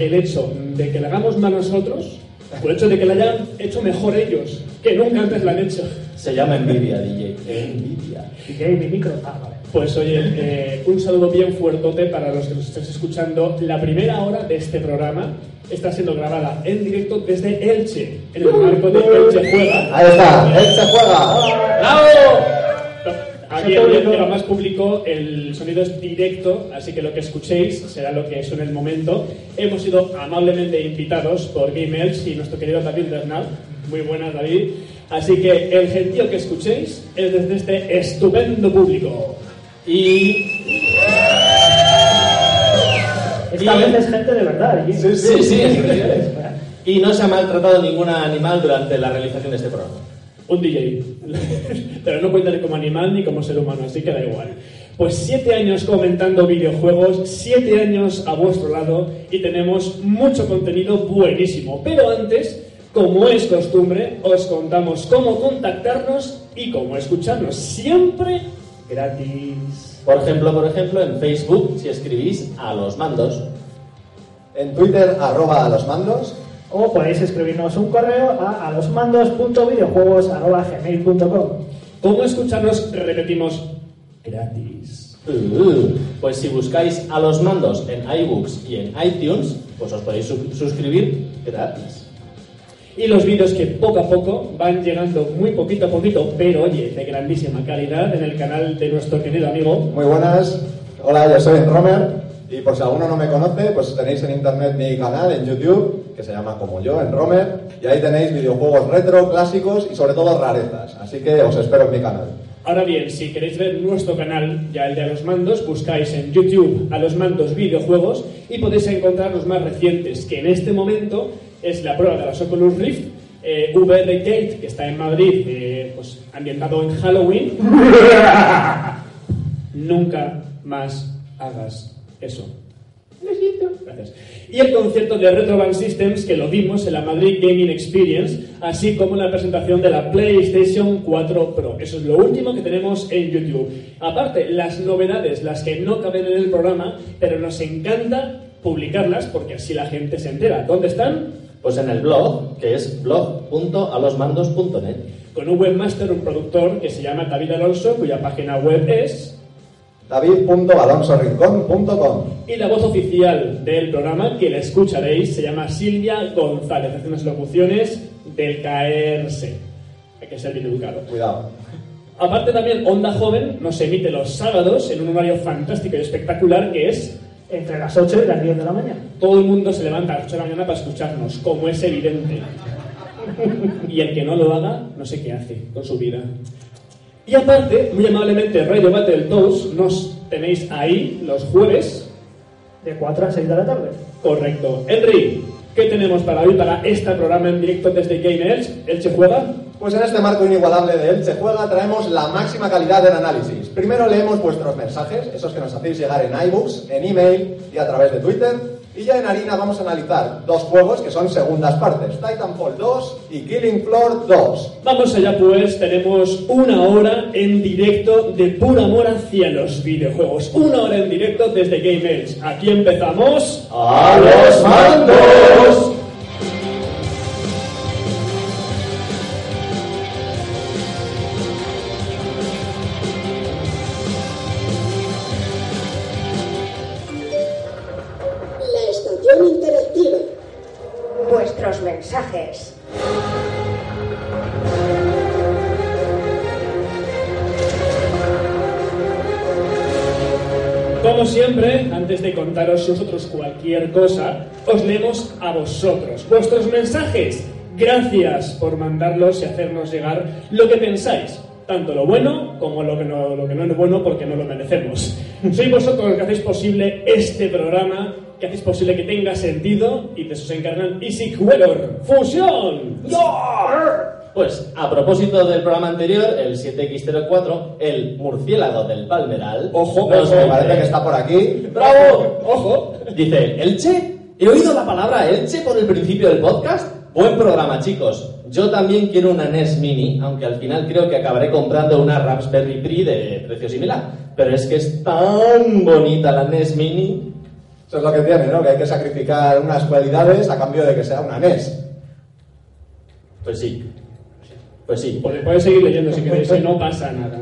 el hecho de que la hagamos mal nosotros o el hecho de que la hayan hecho mejor ellos, que nunca antes la han hecho. Se llama envidia, DJ. Envidia. DJ, mi micro. Ah, vale. Pues oye, eh, un saludo bien fuertote para los que nos estéis escuchando. La primera hora de este programa está siendo grabada en directo desde Elche, en el marco de Elche Juega. Ahí está, se juega. ¡Bravo! Aquí en el programa más público el sonido es directo, así que lo que escuchéis será lo que es en el momento. Hemos sido amablemente invitados por Game Elch y nuestro querido David Bernal. Muy buenas, David. Así que el gentío que escuchéis es desde este estupendo público. Y. Esta Y- vez es gente de verdad. ¿eh? Sí, sí, es verdad. Y no se ha maltratado ningún animal durante la realización de este programa. Un DJ. Pero no cuenta ni como animal ni como ser humano, así que da igual. Pues siete años comentando videojuegos, siete años a vuestro lado y tenemos mucho contenido buenísimo. Pero antes, como es costumbre, os contamos cómo contactarnos y cómo escucharnos. Siempre gratis. Por ejemplo, por ejemplo, en Facebook, si escribís a los mandos, En Twitter, arroba a los mandos. O podéis escribirnos un correo a alosmandos.videojuegos.gmail.com ¿Cómo escucharnos? Repetimos, gratis. uh, pues si buscáis a los mandos en iBooks y en iTunes, pues os podéis su- suscribir gratis. Y los vídeos que poco a poco van llegando muy poquito a poquito, pero oye, de grandísima calidad en el canal de nuestro querido amigo. Muy buenas. Hola, yo soy Romer. Y por si alguno no me conoce, pues tenéis en internet mi canal en YouTube, que se llama como yo, en Romer. Y ahí tenéis videojuegos retro, clásicos y sobre todo rarezas. Así que os espero en mi canal. Ahora bien, si queréis ver nuestro canal, ya el de a los mandos, buscáis en YouTube a los mandos videojuegos y podéis encontrar los más recientes, que en este momento es la prueba de la Oculus Rift, eh, VR Gate, que está en Madrid, eh, pues ambientado en Halloween. Nunca más hagas eso. Lo siento. Gracias. Y el concierto de Retro Band Systems que lo vimos en la Madrid Gaming Experience, así como la presentación de la PlayStation 4 Pro. Eso es lo último que tenemos en YouTube. Aparte, las novedades, las que no caben en el programa, pero nos encanta publicarlas porque así la gente se entera. ¿Dónde están? Pues en el blog, que es blog.alosmandos.net. Con un webmaster, un productor que se llama David Alonso, cuya página web es david.alonsorincón.com Y la voz oficial del programa, que la escucharéis, se llama Silvia González. Hace unas locuciones del caerse. Hay que ser bien educado. Cuidado. Aparte también, Onda Joven nos emite los sábados en un horario fantástico y espectacular que es Entre las 8 y las 10 de la mañana. todo el mundo se levanta a las 8 de la mañana para escucharnos, como es evidente. Y el que no lo haga, no sé qué hace con su vida. Y aparte, muy amablemente, Radio Battletoads nos tenéis ahí los jueves De 4 a 6 de la tarde. Correcto. Henry, ¿qué tenemos para hoy, para este programa en directo desde Game Elche? ¿Elche juega? Pues en este marco inigualable de Elche Juega traemos la máxima calidad del análisis. Primero leemos vuestros mensajes, esos que nos hacéis llegar en iBooks, en email y a través de Twitter. Y ya en harina vamos a analizar dos juegos que son segundas partes, Titanfall 2 y Killing Floor 2. Vamos allá pues, tenemos una hora en directo de puro amor hacia los videojuegos. Una hora en directo desde Game Elche. Aquí empezamos... ¡A los mandos! Cualquier cosa, os leemos a vosotros, vuestros mensajes. Gracias por mandarlos y hacernos llegar lo que pensáis, tanto lo bueno como lo que no, lo que no es bueno porque no lo merecemos. Sois vosotros los que hacéis posible este programa, que hacéis posible que tenga sentido y de eso se encargan Easy Weather. Pues a propósito del programa anterior, el 7X04, el murciélago del Palmeral. Ojo, nos ojo, parece que está por aquí. ¡Bravo! ¡Ojo! Dice, Elche, he oído la palabra Elche por el principio del podcast. Buen programa, chicos. Yo también quiero una NES Mini, aunque al final creo que acabaré comprando una Raspberry Pi de precio similar. Pero es que es tan bonita la NES Mini. Eso es lo que tiene, ¿no? Que hay que sacrificar unas cualidades a cambio de que sea una NES. Pues sí. Pues sí. Podéis podéis seguir leyendo si queréis, no pasa nada.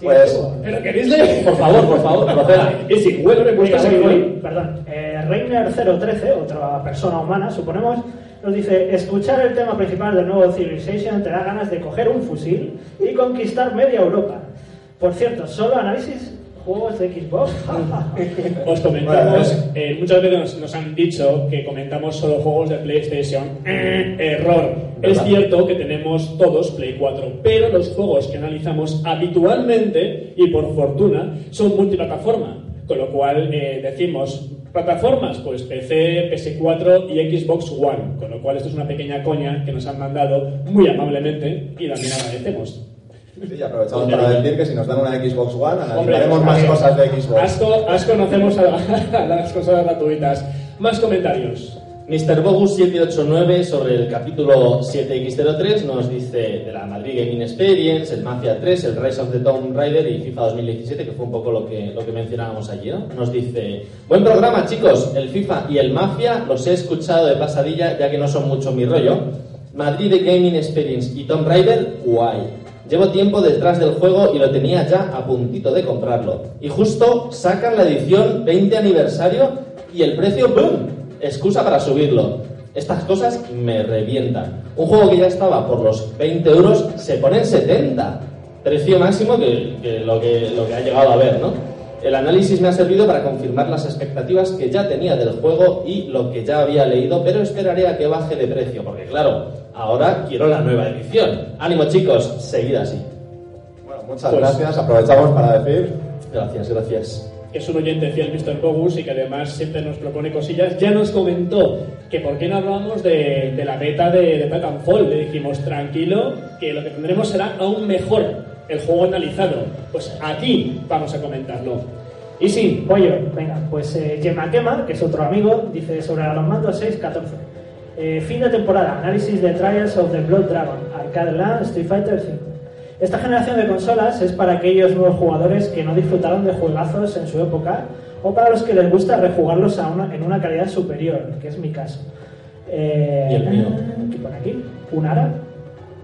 Pues, ¿Pero queréis leer? Por favor, por favor, proceda. Y si bueno, me cuesta seguir leyendo. Perdón. Eh, Reiner013, otra persona humana, suponemos, nos dice: Escuchar el tema principal del nuevo Civilization te da ganas de coger un fusil y conquistar media Europa. Por cierto, solo análisis juegos de Xbox. Os comentamos, eh, muchas veces nos, nos han dicho que comentamos solo juegos de PlayStation. Eh, error. Es cierto que tenemos todos Play 4, pero los juegos que analizamos habitualmente y por fortuna son multiplataforma. Con lo cual eh, decimos plataformas, pues PC, PS4 y Xbox One. Con lo cual esto es una pequeña coña que nos han mandado muy amablemente y también agradecemos. Sí, y aprovechamos para decir que si nos dan una Xbox One, analizaremos más cosas de Xbox. Asco, asco conocemos a, a las cosas gratuitas. Más comentarios. Mr. Bogus 789 sobre el capítulo 7X03 nos dice de la Madrid Gaming Experience, el Mafia 3, el Rise of the Tomb Raider y FIFA 2017, que fue un poco lo que, lo que mencionábamos allí, ¿no? Nos dice, buen programa chicos, el FIFA y el Mafia los he escuchado de pasadilla ya que no son mucho mi rollo. Madrid Gaming Experience y Tomb Raider, guay. Llevo tiempo detrás del juego y lo tenía ya a puntito de comprarlo. Y justo sacan la edición 20 aniversario y el precio, ¡boom! Excusa para subirlo. Estas cosas me revientan. Un juego que ya estaba por los 20 euros se pone en 70. Precio máximo que, que lo, que lo que ha llegado a ver, ¿no? El análisis me ha servido para confirmar las expectativas que ya tenía del juego y lo que ya había leído, pero esperaré a que baje de precio, porque claro, ahora quiero la nueva edición. Ánimo chicos, seguid así. Bueno, muchas Pues- gracias. Aprovechamos para decir Gracias, gracias. que es un oyente fiel Mr. Bogus y que además siempre nos propone cosillas, ya nos comentó que por qué no hablamos de, de la beta de, de Titanfall. Le dijimos, tranquilo, que lo que tendremos será aún mejor el juego analizado. Pues aquí vamos a comentarlo. Y sí, Pollo, venga, pues eh, Gemma Quema, que es otro amigo, dice sobre los mandos 6.14. Eh, fin de temporada, análisis de Trials of the Blood Dragon, Arcade Land, Street Fighter 5. Esta generación de consolas es para aquellos nuevos jugadores que no disfrutaron de juegazos en su época o para los que les gusta rejugarlos a una- en una calidad superior, que es mi caso. Eh, Y el mío. ¿Qué pone aquí? ¿Un ara?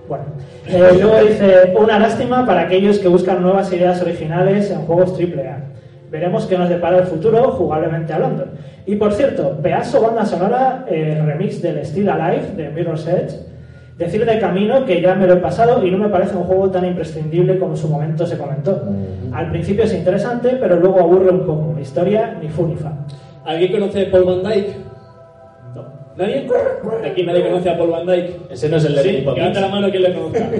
Bueno, eh, luego dice, una lástima para aquellos que buscan nuevas ideas originales en juegos AAA. Veremos qué nos depara el futuro, jugablemente hablando. Y por cierto, pedazo banda sonora, eh, remix del Still Alive de Mirror's Edge. Decir de camino que ya me lo he pasado y no me parece un juego tan imprescindible como en su momento se comentó. Al principio es interesante, pero luego aburre un poco. Historia ni fu ni fa. ¿alguien conoce a Paul Van Dyke? ¿Nadie? Aquí nadie conoce a Paul Van Dyke. Ese no es el de Sí, levanta la mano quien le conozca.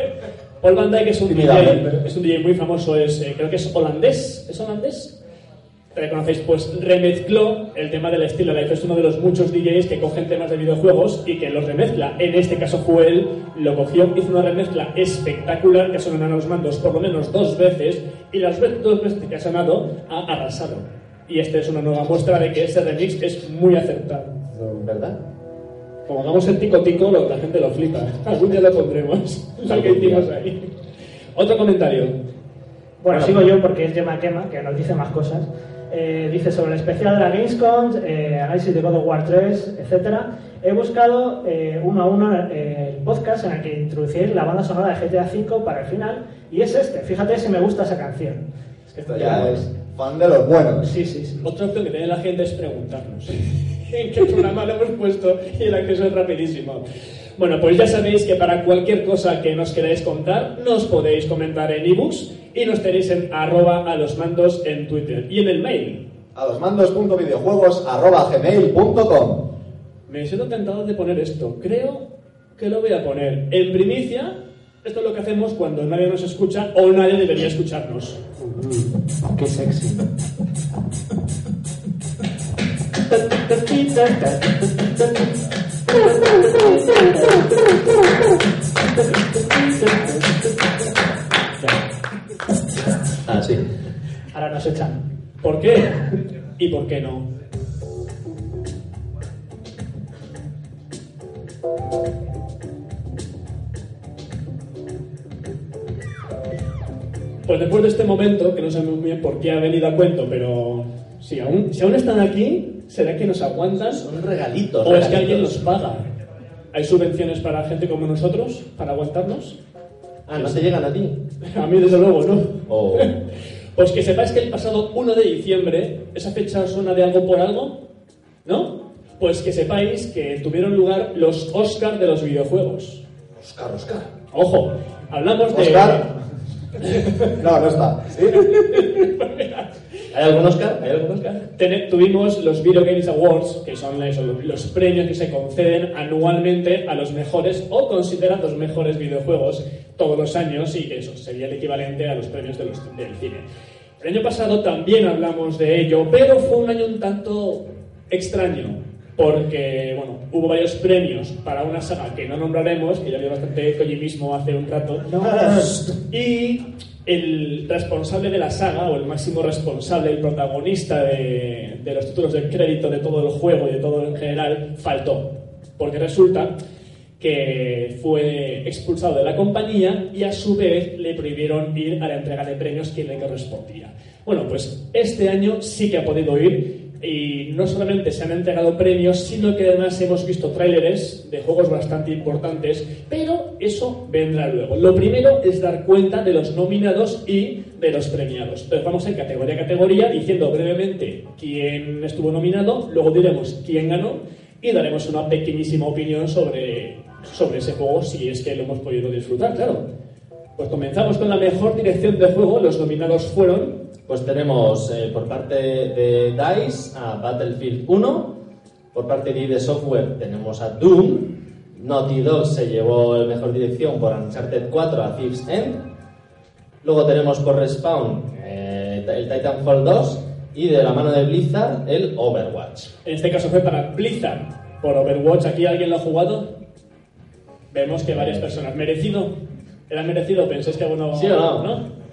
Paul Van Dyke es un DJ, es un DJ muy famoso, es, eh, creo que es holandés. ¿Es holandés? Le conocéis, pues remezcló el tema del estilo life. Es uno de los muchos DJs que cogen temas de videojuegos y que los remezcla. En este caso fue él, lo cogió, hizo una remezcla espectacular que ha sonado a los mandos por lo menos dos veces y las dos veces que ha sonado ha arrasado. Y esta es una nueva muestra de que ese remix es muy acertado. ¿Verdad? Como hagamos el tico tico, lo- la gente lo flipa. Algún día lo pondremos. Lo que hicimos ahí. Otro comentario. Bueno, sigo yo porque es Gemma Quema, que nos dice más cosas. Eh, dice sobre el especial de la Gamescom, eh, análisis de God of War 3, etcétera. He buscado eh, uno a uno eh, el podcast en el que introducir la banda sonora de GTA V para el final, y es este. Fíjate si me gusta esa canción. Es que esto ya es fan de los buenos. Sí, sí, sí. Otra opción que tiene la gente es preguntarnos en qué programa lo hemos puesto y el acceso es rapidísimo. Bueno, pues ya sabéis que para cualquier cosa que nos queráis contar, nos podéis comentar en ebooks y nos tenéis en arroba a los mandos en Twitter y en el mail. A los Me siento tentado de poner esto. Creo que lo voy a poner en primicia. Esto es lo que hacemos cuando nadie nos escucha o nadie debería escucharnos. Qué sexy. Ah, sí. Ahora nos echan. ¿Por qué? ¿Y por qué no? Pues después de este momento, que no sé muy bien por qué ha venido a cuento, pero Si aún, si aún están aquí, ¿será que nos aguantan? Son regalitos. ¿O es que alguien los paga? ¿Hay subvenciones para gente como nosotros, para aguantarnos? Ah, no te llegan a ti. A mí, desde luego, no. O. Pues que sepáis que el pasado 1 de diciembre, ¿esa fecha suena de algo por algo? ¿No? Pues que sepáis que tuvieron lugar los Oscars de los videojuegos. Oscar, Oscar. Ojo, hablamos de... Oscar. No, no está. ¿Sí? ¿Hay algún Oscar? ¿Hay algún Oscar? Tene- tuvimos los Video Games Awards, que son los, los premios que se conceden anualmente a los mejores o considerados mejores videojuegos todos los años y eso sería el equivalente a los premios de los- del cine. El año pasado también hablamos de ello, pero fue un año un tanto extraño, porque bueno, hubo varios premios para una saga que no nombraremos, que ya había bastante mismo hace un rato, y el responsable de la saga, o el máximo responsable, el protagonista de, los títulos de crédito de todo el juego y de todo en general, faltó. Porque resulta que fue expulsado de la compañía y a su vez le prohibieron ir a la entrega de premios que le correspondía. Bueno, pues este año sí que ha podido ir y no solamente se han entregado premios, sino que además hemos visto tráileres de juegos bastante importantes, pero eso vendrá luego. Lo primero es dar cuenta de los nominados y de los premiados. Entonces vamos en categoría a categoría diciendo brevemente quién estuvo nominado, luego diremos quién ganó y daremos una pequeñísima opinión sobre, sobre ese juego si es que lo hemos podido disfrutar, claro. Pues comenzamos con la mejor dirección de juego. Los nominados fueron Pues tenemos eh, por parte de DICE a Battlefield 1, por parte de ID Software tenemos a Doom, Naughty Dog se llevó el mejor dirección por Uncharted 4 a Thief's End, luego tenemos por Respawn eh, el Titanfall 2 y de la mano de Blizzard el Overwatch. En este caso fue para Blizzard por Overwatch. ¿Aquí alguien lo ha jugado? Vemos que varias personas. ¿Merecido? ¿Era merecido? ¿Pensáis que alguno.? ¿Sí o no?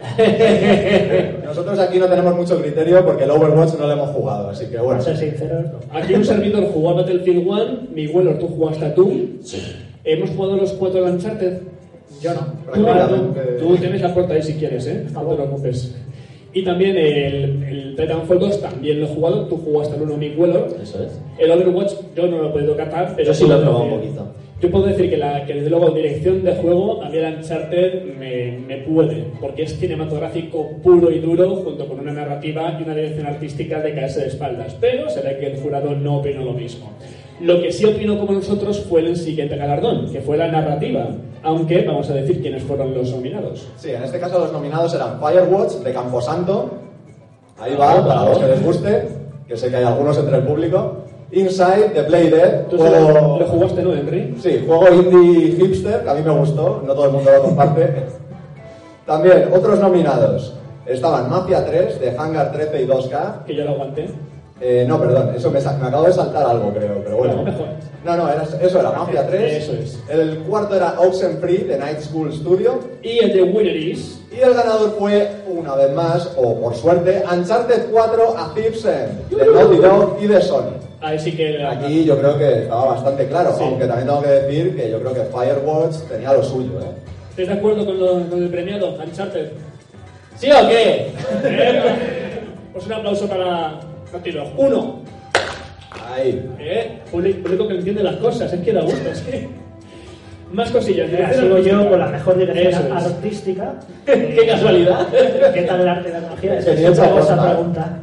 Nosotros aquí no tenemos mucho criterio porque el Overwatch no lo hemos jugado, así que bueno. Para ser sinceros, no. Aquí un servidor jugó a Battlefield 1. Miguel, tú jugaste a Doom. Hemos jugado los cuatro de Uncharted. Yo no. Tú, tú tienes la puerta ahí si quieres, ¿eh? No te preocupes. Y también el, el Titanfall 2 también lo he jugado. Tú jugaste al 1 Miguel. Eso es. El Overwatch yo no lo he podido catar, pero Yo sí lo he probado un poquito. Yo puedo decir que, la, que desde luego dirección de juego a mí el Uncharted me, me puede, porque es cinematográfico puro y duro junto con una narrativa y una dirección artística de caerse de espaldas. Pero se ve que el jurado no opinó lo mismo. Lo que sí opinó como nosotros fue el siguiente galardón, que fue la narrativa, aunque vamos a decir quiénes fueron los nominados. Sí, en este caso los nominados eran Firewatch de Camposanto. Ahí va, Bravo, para los que les guste, que sé que hay algunos entre el público. Inside de Play Dead, ¿Tú se lo, lo jugaste, no, Henry? sí, juego indie hipster, que a mí me gustó, no todo el mundo lo comparte. También, otros nominados. Estaban Mafia 3 de Hangar 13 y 2K. Que yo lo aguanté. Eh, no, perdón, eso me, me acabo de saltar algo, creo, pero bueno. No. No, era- eso era Mafia 3. Eso es. El cuarto era Oxenfree de Night School Studio. Y el de Winner is... Y el ganador fue, una vez más, o por suerte, Uncharted 4 a End, de Naughty Dog y de Sony. Ahí sí que... Aquí yo creo que estaba bastante claro, Sí. aunque también tengo que decir que yo creo que Firewatch tenía lo suyo, ¿eh? ¿Estáis de acuerdo con lo, con el premiado, Uncharted? ¿Sí o qué? Pues un aplauso para Dog. Uno. Ahí. Eh, público, público que entiende las cosas, es que da gusto, que... Más cosillas. Mira, sigo yo con la mejor dirección es. artística. Qué casualidad. ¿Qué tal el arte y la? Que Esa hecha es esa posta. pregunta.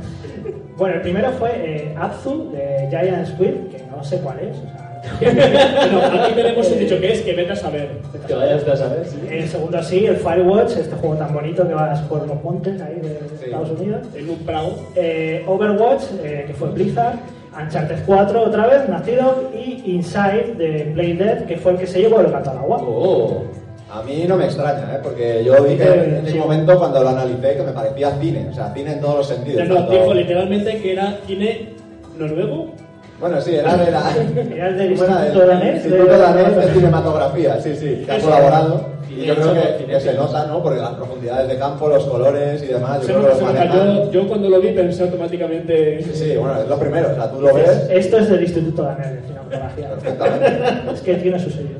Bueno, el primero fue eh, Abzu de Giant Squid, que no sé cuál es. o sea, Bueno, aquí tenemos un dicho que es que vete a saber. Que vayas a saber. sí. el segundo sí, el Firewatch, este juego tan bonito que vas por los montes ahí de Estados Unidos. En un prado. Eh, Overwatch, eh, que fue Blizzard. Uncharted 4 otra vez, Nacido. Y Inside de Play Dead, que fue el que se llevó el gato al agua. Oh. A mí no me extraña, ¿eh? Porque yo dije Eh, en sí. ese momento cuando lo analicé que me parecía cine, o sea, cine en todos los sentidos. No, tanto- dijo literalmente que era cine noruego. Bueno, sí, era de la... Era del. Instituto Danés de- Instituto Danés de Cinematografía, sí, sí, que ha colaborado. Y yo creo que, que se nota, ¿no? Porque las profundidades de campo, los colores y demás, yo Se creo que. Yo, yo cuando lo vi pensé automáticamente... Sí, sí, bueno, es lo primero, o sea, tú lo ves Esto es del Instituto Danés de Cinematografía. perfectamente. Es que tiene su sello.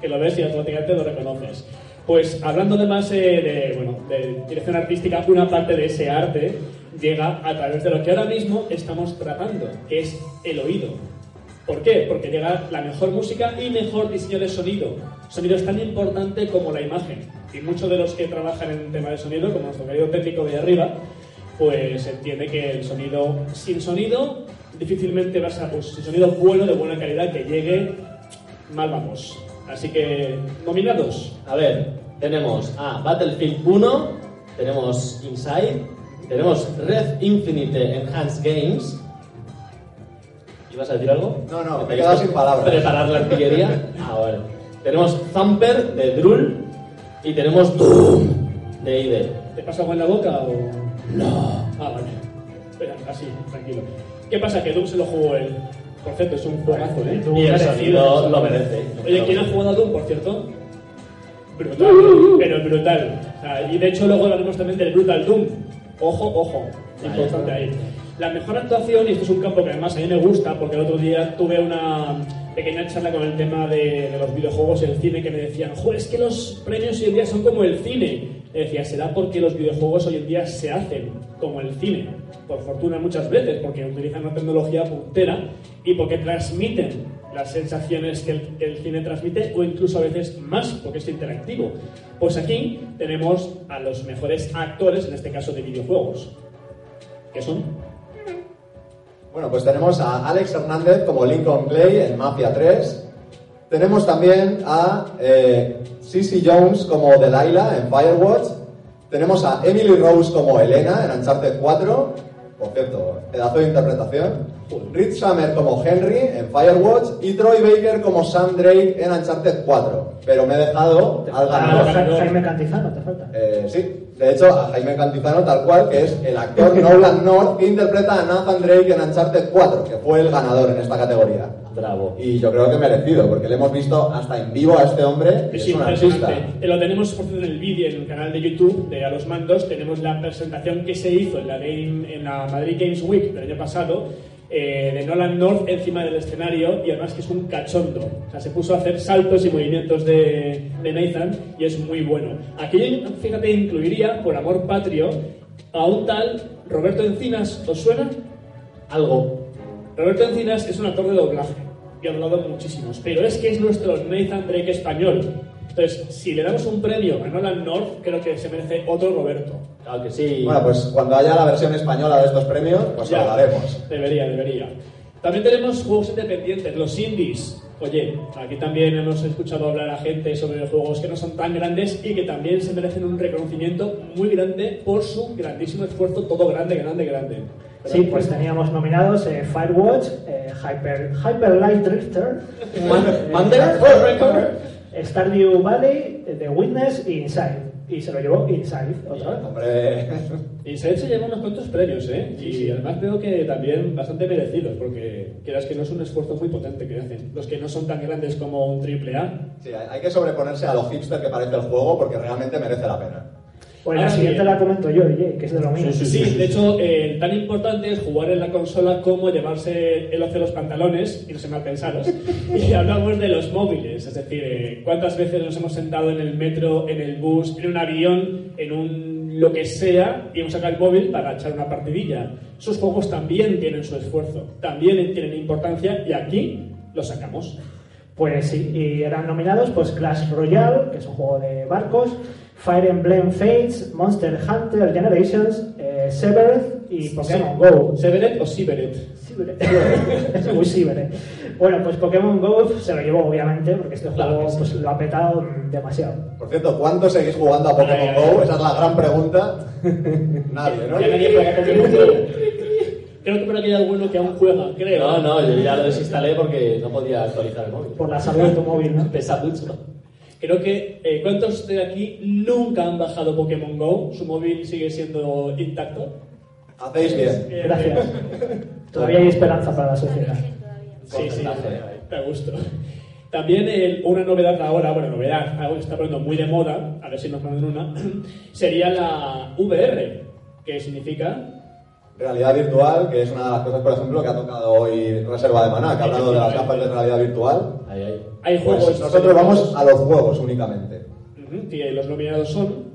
que lo ves y automáticamente lo reconoces. Pues hablando además eh, de, bueno, de dirección artística, una parte de ese arte llega a través de lo que ahora mismo estamos tratando, que es el oído. ¿Por qué? Porque llega la mejor música y mejor diseño de sonido. Sonido es tan importante como la imagen. Y muchos de los que trabajan en tema de sonido, como nuestro querido técnico de arriba, pues entiende que el sonido, sin sonido, difícilmente vas a, pues, sonido bueno, de buena calidad, que llegue, mal vamos. Así que, nominados. A ver, tenemos a Battlefield 1, tenemos Inside, tenemos Red Infinite Enhanced Games. ¿Ibas a decir algo? No, no, me he ¿Tenéis quedado que sin palabras. Preparar la artillería. Ah, vale. Tenemos Thumper de Drool y tenemos Doom de ID. ¿Te pasa agua en la boca o...? No. Ah, vale. Espera, así, tranquilo. ¿Qué pasa? Que Doom se lo jugó él. Por cierto, es un juegazo, ¿eh? Y el sonido lo merece. Oye, ¿quién ha jugado a Doom, por cierto? Brutal, pero brutal. O sea, y de hecho luego hablaremos también del Brutal Doom. Ojo, ojo. Importante ahí. La mejor actuación, y esto es un campo que además a mí me gusta, porque el otro día tuve una pequeña charla con el tema de, de los videojuegos y el cine, que me decían, joder, es que los premios hoy en día son como el cine. Le decía, será porque los videojuegos hoy en día se hacen como el cine. Por fortuna muchas veces, porque utilizan una tecnología puntera y porque transmiten las sensaciones que el, cine transmite o incluso a veces más porque es interactivo. Pues aquí tenemos a los mejores actores, en este caso de videojuegos. ¿Qué son? Bueno, pues tenemos a Alex Hernández como Lincoln Clay en Mafia 3. Tenemos también a eh, Cissy Jones como Delilah en Firewatch. Tenemos a Emily Rose como Elena en Uncharted 4. Por cierto, pedazo de interpretación. Rich Summer como Henry en Firewatch. Y Troy Baker como Sam Drake en Uncharted 4. Pero me he dejado al ganador. Ja- Jaime Cantizano, te falta. Eh, sí, de hecho, a Jaime Cantizano, tal cual, que es el actor Nolan North que interpreta a Nathan Drake en Uncharted 4, que fue el ganador en esta categoría. Bravo. Y yo creo que merecido, porque le hemos visto hasta en vivo a este hombre, y Es es un artista. Eh, Lo tenemos por cierto en el vídeo en el canal de YouTube de A los Mandos. Tenemos la presentación que se hizo en la, Game- en la Madrid Games Week del año pasado eh, de Nolan North encima del escenario y además que es un cachondo. O sea, se puso a hacer saltos y movimientos de, de Nathan y es muy bueno. Aquí, fíjate, incluiría, por amor patrio, a un tal Roberto Encinas. ¿Os suena? Algo. Roberto Encinas es un actor de doblaje y ha hablado muchísimos, pero es que es nuestro Nathan Drake español. Entonces, si le damos un premio a Nolan North, creo que se merece otro Roberto. Claro que sí. Bueno, pues cuando haya la versión española de estos premios, pues Ya. lo daremos. Debería, debería. También tenemos juegos independientes, los indies. Oye, aquí también hemos escuchado hablar a gente sobre juegos que no son tan grandes y que también se merecen un reconocimiento muy grande por su grandísimo esfuerzo, todo grande, grande, grande. Sí, pues teníamos nominados eh, Firewatch, eh, Hyper, Hyper Light Drifter, Mandel, eh. Stardew Valley, The Witness y Inside. Y se lo llevó Inside otra vez. Hombre, Y se lleva unos cuantos premios, ¿eh? Y además veo que también bastante merecidos, porque quieras que no es un esfuerzo muy potente que hacen. Los que no son tan grandes como un triple A. sí, hay hay que sobreponerse a lo hipster que parece el juego, porque realmente merece la pena. Pues la Ahora siguiente bien. la comento yo, DJ, que es de lo mío. Sí, de hecho, eh, tan importante es jugar en la consola como llevarse el ocio de los pantalones, y no se mal pensados. Y hablamos de los móviles, es decir, eh, cuántas veces nos hemos sentado en el metro, en el bus, en un avión, en un lo que sea, y hemos sacado el móvil para echar una partidilla. Sus juegos también tienen su esfuerzo, también tienen importancia, y aquí lo sacamos. Pues sí, y eran nominados pues Clash Royale, que es un juego de barcos, Fire Emblem Fates, Monster Hunter Generations, eh, Severed y Pokémon Go. ¿Severet o Siberet? Siberet. es muy Siberet. Bueno, pues Pokémon Go se lo llevó obviamente, porque este Claro juego sí. pues, lo ha petado demasiado. Por cierto, ¿cuánto seguís jugando a Pokémon Go? Esa es la gran pregunta. Nadie, ¿no? Ya nadie juega Pokémon Go. Creo que por aquí hay alguno que aún juega, creo. No, no, yo ya lo desinstalé porque no podía actualizar el móvil. Por la salud de tu móvil, ¿no? Pesa mucho. Creo que eh, ¿cuántos de aquí nunca han bajado Pokémon Go? ¿Su móvil sigue siendo intacto? Hacéis bien. Eh, Gracias. Todavía hay esperanza para la sociedad. Sí, sí, me gusto. También el- una novedad ahora, bueno, novedad, algo que está poniendo muy de moda, a ver si nos mandan una, sería la VR, que significa Realidad virtual, que es una de las cosas, por ejemplo, que ha tocado hoy Reserva de Maná, que ha hablado de las gafas de realidad virtual. Ahí, ahí. hay juegos. Pues nosotros vamos a los juegos únicamente. Y los nominados son.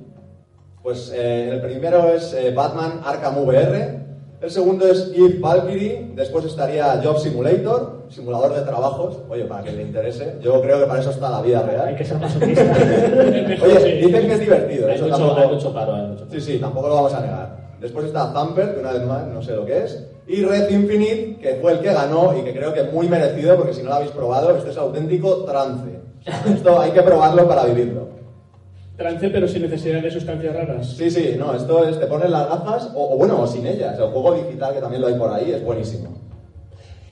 Pues eh, el primero es eh, Batman Arkham VR, el segundo es Eve Valkyrie, después estaría Job Simulator, simulador de trabajos, oye, para que le interese, yo creo que para eso está la vida Hay real. que ser masoquista. Oye, dicen que es divertido, Hay eso mucho, tampoco... hay mucho paro, hay mucho paro. Sí, sí, tampoco lo vamos a negar. Después está Thumper, que una vez más no sé lo que es. Y Red Infinite, que fue el que ganó y que creo que muy merecido, porque si no lo habéis probado, esto es auténtico trance. Esto hay que probarlo para vivirlo. Trance, pero sin necesidad de sustancias raras. Sí, sí, no, esto es, te pones las gafas, o, o bueno, o sin ellas. El juego digital, que también lo hay por ahí, es buenísimo.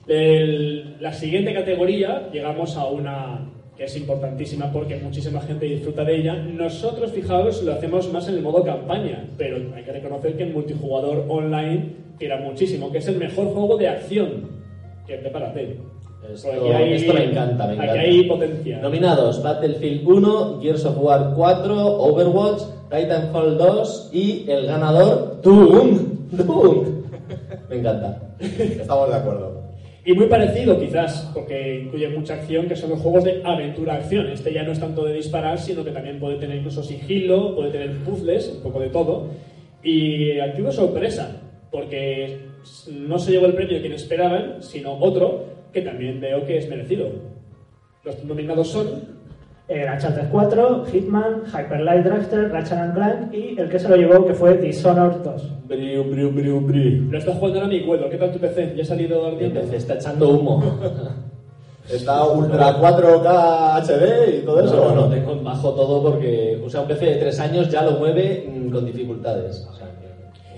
La siguiente categoría, llegamos a una que es importantísima porque muchísima gente disfruta de ella. Nosotros, fijaos, lo hacemos más en el modo campaña, pero hay que reconocer que en multijugador online tira muchísimo, que es el mejor juego de acción que prepárate. Esto, Porque aquí hay- esto me encanta, me aquí encanta. hay potencia. Nominados: Battlefield 1, Gears of War 4, Overwatch, Titanfall 2 y el ganador, Doom. Doom. Me encanta. Estamos de acuerdo. Y muy parecido quizás, porque incluye mucha acción, que son los juegos de aventura-acción. Este ya no es tanto de disparar, sino que también puede tener incluso sigilo, puede tener puzzles, un poco de todo. Y aquí hubo sorpresa, porque no se llevó el premio quien esperaban, sino otro que también veo que es merecido. Los nominados son El Uncharted 4, Hitman, Hyper Light Dragster, Ratchet and Clank y el que se lo llevó que fue Dishonored 2. Briu, briu, briu, briu. Lo está jugando ahora mi cuelo. ¿Qué tal tu PC? ¿Ya ha salido Mi ardiendo? PC está echando humo. Está Ultra 4K HD y todo eso. No, ¿o no, tengo en bajo todo porque o sea, un PC de 3 años ya lo mueve mm, con dificultades. O sea,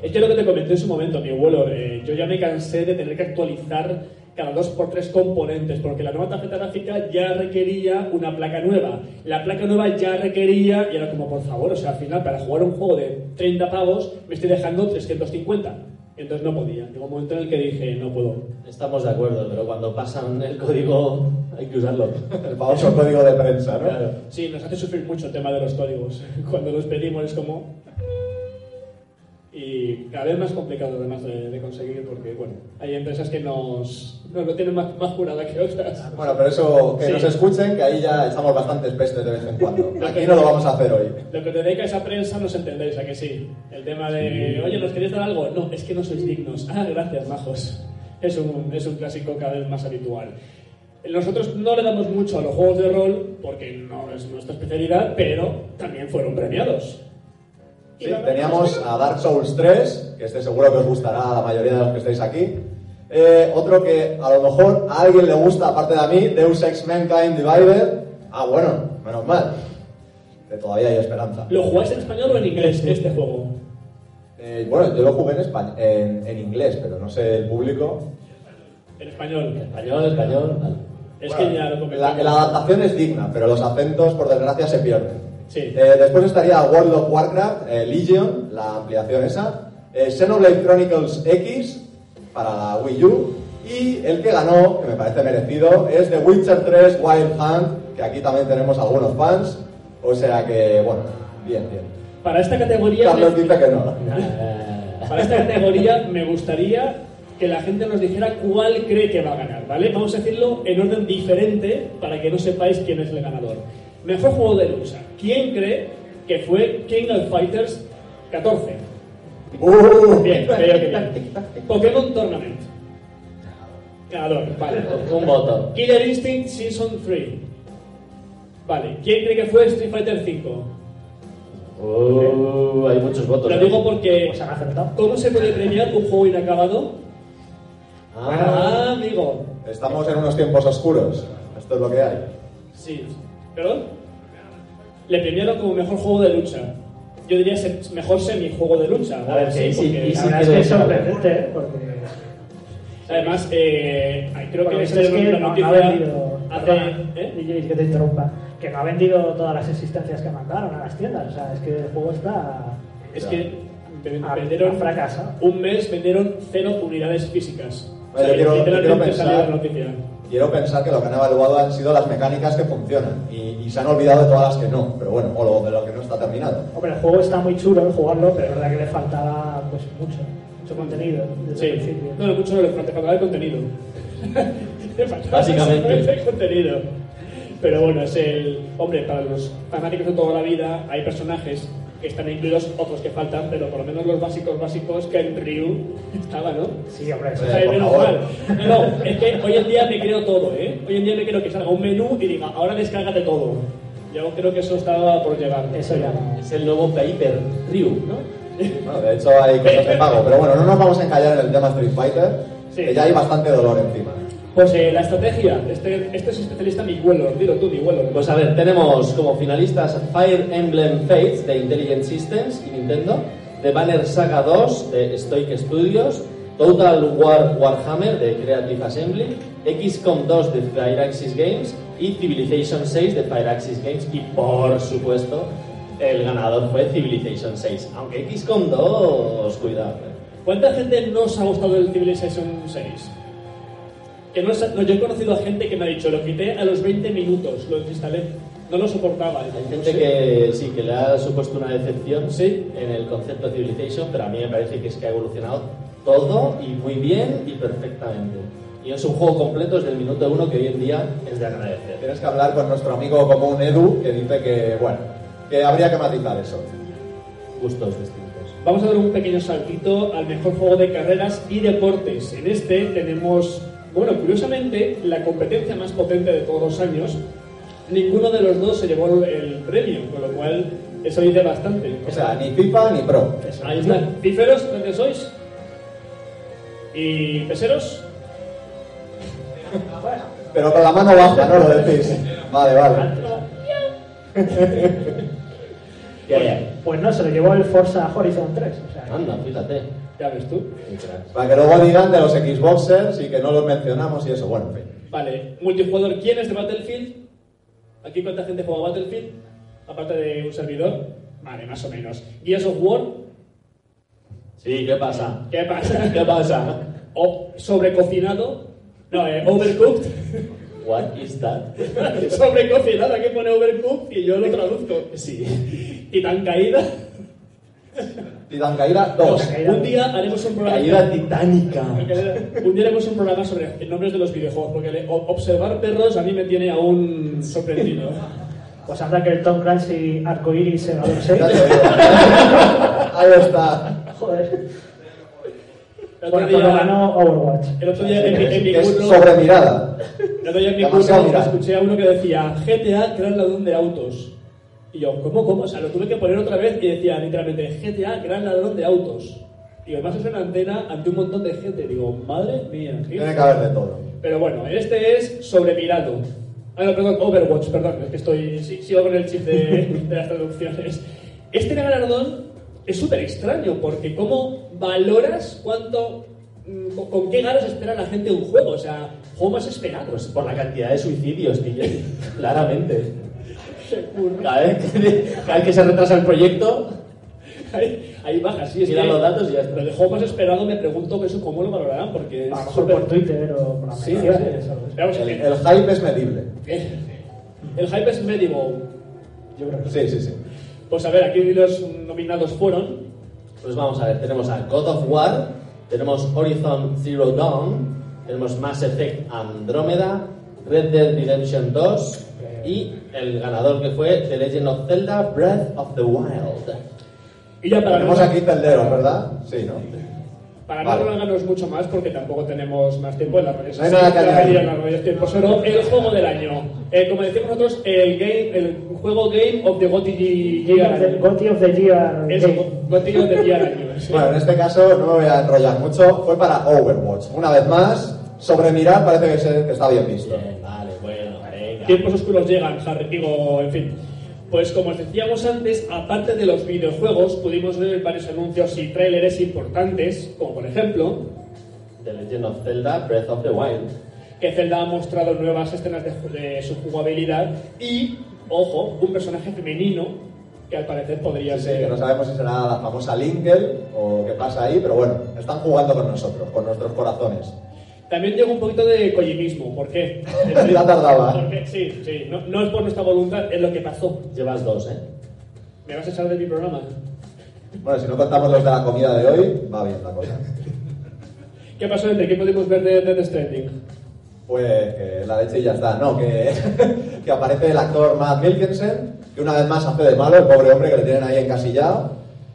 que- Es que lo que te comenté en su momento, mi abuelo, eh, yo ya me cansé de tener que actualizar cada dos por tres componentes, porque la nueva tarjeta gráfica ya requería una placa nueva. La placa nueva ya requería, y era como, por favor, o sea, al final, para jugar un juego de 30 pavos, me estoy dejando 350. Y entonces no podía. Llegó un momento en el que dije, no puedo. Estamos de acuerdo, pero cuando pasan el código hay que usarlo. El famoso código de prensa, ¿no? Claro. Sí, nos hace sufrir mucho el tema de los códigos. Cuando los pedimos es como... Y cada vez más complicado además de, de conseguir porque, bueno, hay empresas que nos, nos lo tienen más, más jurada que otras. Bueno, pero eso, que Sí. nos escuchen, que ahí ya estamos bastante pestes de vez en cuando. Aquí no lo vamos a hacer hoy. Lo que te dedica esa prensa nos entendéis, ¿a que sí? El tema de, oye, ¿nos queréis dar algo? No, es que no sois dignos. Ah, gracias, majos. Es un, es un clásico cada vez más habitual. Nosotros no le damos mucho a los juegos de rol porque no es nuestra especialidad, pero también fueron premiados. Sí, teníamos a Dark Souls 3, que este seguro que os gustará a la mayoría de los que estáis aquí. Eh, otro que a lo mejor a alguien le gusta, aparte de a mí, Deus Ex Mankind Divided. Ah, bueno, menos mal. Que todavía hay esperanza. ¿Lo jugáis en español o en inglés este juego? Eh, bueno, yo lo jugué en, españ- en, en inglés, pero no sé el público. En español. Español, español. vale. Es Bueno, que ya lo la, la adaptación es digna, pero los acentos, por desgracia, se pierden. Sí. Eh, después estaría World of Warcraft, eh, Legion, la ampliación esa. Eh, Xenoblade Chronicles X para la Wii U. Y el que ganó, que me parece merecido, es The Witcher 3 Wild Hunt, que aquí también tenemos algunos fans. O sea que, bueno, bien, bien. Para esta categoría... Carlos me- dice que no. Para esta categoría me gustaría que la gente nos dijera cuál cree que va a ganar, ¿vale? Vamos a decirlo en orden diferente para que no sepáis quién es el ganador. Mejor juego de lucha. ¿Quién cree que fue King of Fighters 14? Uh, Bien, creo que bien. Pokémon Tournament. Ganador, vale. un voto. Killer Instinct Season 3. Vale. ¿Quién cree que fue Street Fighter 5? Uh, hay muchos votos. Lo ¿eh? digo porque... Pues han acertado. ¿Cómo se puede premiar un juego inacabado? Ah, Ah, amigo. estamos en unos tiempos oscuros. Esto es lo que hay. Sí. ¿Perdón? Le premiaron como mejor juego de lucha. Yo diría mejor semijuego de lucha. o A ver, sí, La sí verdad es que es de- sorprendente, ¿eh? porque Además, eh, creo Bueno, que es se que no, no noticia ha vendido, hace- perdona, ¿eh? DJ, que te interrumpa, que no ha vendido todas las existencias que mandaron a las tiendas. O sea, es que el juego está Es que a, vendieron a fracaso. un mes vendieron cero unidades físicas. Oye, yo quiero- yo quiero literalmente salió pensar- la noticia. Quiero pensar que lo que han evaluado han sido las mecánicas que funcionan y, y se han olvidado de todas las que no, pero bueno, o lo, de lo que no está terminado. Hombre, el juego está muy chulo en jugarlo, pero es verdad que le faltaba pues mucho, mucho contenido desde el Sí. principio. No, mucho no le falta, faltaba el contenido. Le faltaba Básicamente. el contenido. Pero bueno, es el. Hombre, para los fanáticos de toda la vida, hay personajes están incluidos, otros que faltan, pero por lo menos los básicos básicos que en Ryu estaba, ¿no? Sí, hombre, eso Eh, O sea, por favor. No, no, es que hoy en día me creo todo, ¿eh? Hoy en día me creo que salga un menú y diga, ahora descárgate todo. Yo creo que eso estaba por llegar. Eso ya. Es el nuevo Paper Ryu, ¿no? Bueno, de hecho hay cosas de pago, pero bueno, no nos vamos a encallar en el tema Street Fighter, Sí. que ya hay bastante dolor encima. Pues eh, la estrategia, este, este es especialista mi vuelo, dilo tú, mi. Pues a ver, tenemos como finalistas Fire Emblem Fates de Intelligent Systems y Nintendo, The Banner Saga 2 de Stoic Studios, Total War Warhammer de Creative Assembly, XCOM 2 de Firaxis Games y Civilization 6 de Firaxis Games y por supuesto el ganador fue Civilization 6, aunque XCOM 2, cuidado. eh. ¿Cuánta gente no os ha gustado el Civilization 6? Que no, yo he conocido a gente que me ha dicho, lo quité a los 20 minutos, lo desinstalé. No lo soportaba. Hay gente que sí, que le ha supuesto una decepción Sí. en el concepto Civilization, pero a mí me parece que es que ha evolucionado todo y muy bien y perfectamente. Y es un juego completo desde el minuto uno que hoy en día es de agradecer. Tienes que hablar con nuestro amigo común Edu, que dice que, bueno, que habría que matizar eso. Gustos distintos. Vamos a dar un pequeño saltito al mejor juego de carreras y deportes. En este tenemos, bueno, curiosamente, la competencia más potente de todos los años. Ninguno de los dos se llevó el- premio, con lo cual eso dice bastante. O sea, ni FIFA ni Pro. Ahí está. ¿Píferos? ¿Dónde sois? ¿Y peseros? Pero con la mano baja, ¿no lo decís? Vale, vale. Ya. Pues no, se lo llevó el Forza Horizon 3. O sea, Anda, fíjate. Ya ves tú. Para que luego digan de los Xboxers y que no los mencionamos y eso, bueno, en fin. Vale, multijugador, ¿quién es de Battlefield? ¿Aquí cuánta gente juega Battlefield? Aparte de un servidor. Vale, más o menos. ¿Gears of War? Sí, ¿qué pasa? ¿Qué pasa? ¿Qué pasa? O sobrecocinado. No, eh, overcooked. What is that? sobrecocinado, aquí pone overcooked y yo lo traduzco. Sí. Titán caída. Titan Caída 2. Caída. Un día haremos un programa. Caída titánica. Un día haremos un programa sobre nombres de los videojuegos, porque observar perros a mí me tiene aún sorprendido. pues anda que el Tom Clancy Arcoiris se ganó el 6. Ya te digo. Ahí está. Joder. El otro día, ganó Overwatch. el otro día en, mi- en mi Que es curro- sobre mirada. el otro día en mi curro escuché a uno que decía GTA, gran ladrón de autos. Y yo, ¿cómo, cómo? O sea, lo tuve que poner otra vez y decía literalmente GTA, gran ladrón de autos. Y además es una antena ante un montón de gente. Digo, madre mía. Tiene que haber de todo. Pero bueno, este es sobremirado. Ah, no, perdón, Overwatch, perdón, es que estoy, sigo con el chip de, de las traducciones. Este galardón es súper extraño, porque ¿cómo valoras cuánto, mm, con, qué ganas espera la gente un juego? O sea, juego más esperado. Pues por la cantidad de suicidios, tío. Claramente. Curra. Cada vez, que, cada vez que se retrasa el proyecto, Ahí, ahí baja, sí, es Mira que los datos y ya está. Lo de juego más esperado me pregunto que eso cómo lo valorarán, porque es A lo mejor por Twitter o por Sí, sí. Vamos, El, el hype es medible. el hype es medieval. Yo creo que Sí, sí, sí. Pues a ver, aquí los nominados fueron Pues vamos a ver, tenemos a God of War, tenemos Horizon Zero Dawn, tenemos Mass Effect Andrómeda, Red Dead Redemption 2 y el ganador que fue The Legend of Zelda Breath of the Wild. Y ya para Tenemos no, aquí tenderos, ¿verdad? Sí, ¿no? para Vale. no alargarnos mucho más, porque tampoco tenemos más tiempo en las redes No hay nada que redes tiempos, pero el juego del año. Eh, como decimos nosotros, el, game, el juego Game of the Gotti Year. GOTY of the Year. Eso. Gotti of the Year sí. Bueno, en este caso no me voy a enrollar mucho. Fue para Overwatch. Una vez más, sobre mirar parece que, se- que está bien visto. Bien. Tiempos oscuros llegan, Harry, digo, en fin. Pues como os decíamos antes, aparte de los videojuegos, pudimos ver varios anuncios y tráileres importantes, como por ejemplo, The Legend of Zelda Breath of the Wild. que Zelda ha mostrado nuevas escenas de, de su jugabilidad y, ojo, un personaje femenino que al parecer podría Sí, sí, ser... que no sabemos si será la famosa Linkel o qué pasa ahí, pero bueno, están jugando con nosotros, con nuestros corazones. También llegó un poquito de kojimismo, ¿por qué? Ya tardaba. Sí, sí, no, no es por nuestra voluntad, es lo que pasó. Llevas dos, ¿eh? ¿Me vas a echar de mi programa? Bueno, si no contamos los de la comida de hoy, va bien la cosa. ¿Qué pasó, entre ¿Qué podemos ver de Death Stranding? Pues que la leche y ya está. No, que, que aparece el actor Matt Mikkelsen, que una vez más hace de malo, el pobre hombre que le tienen ahí encasillado,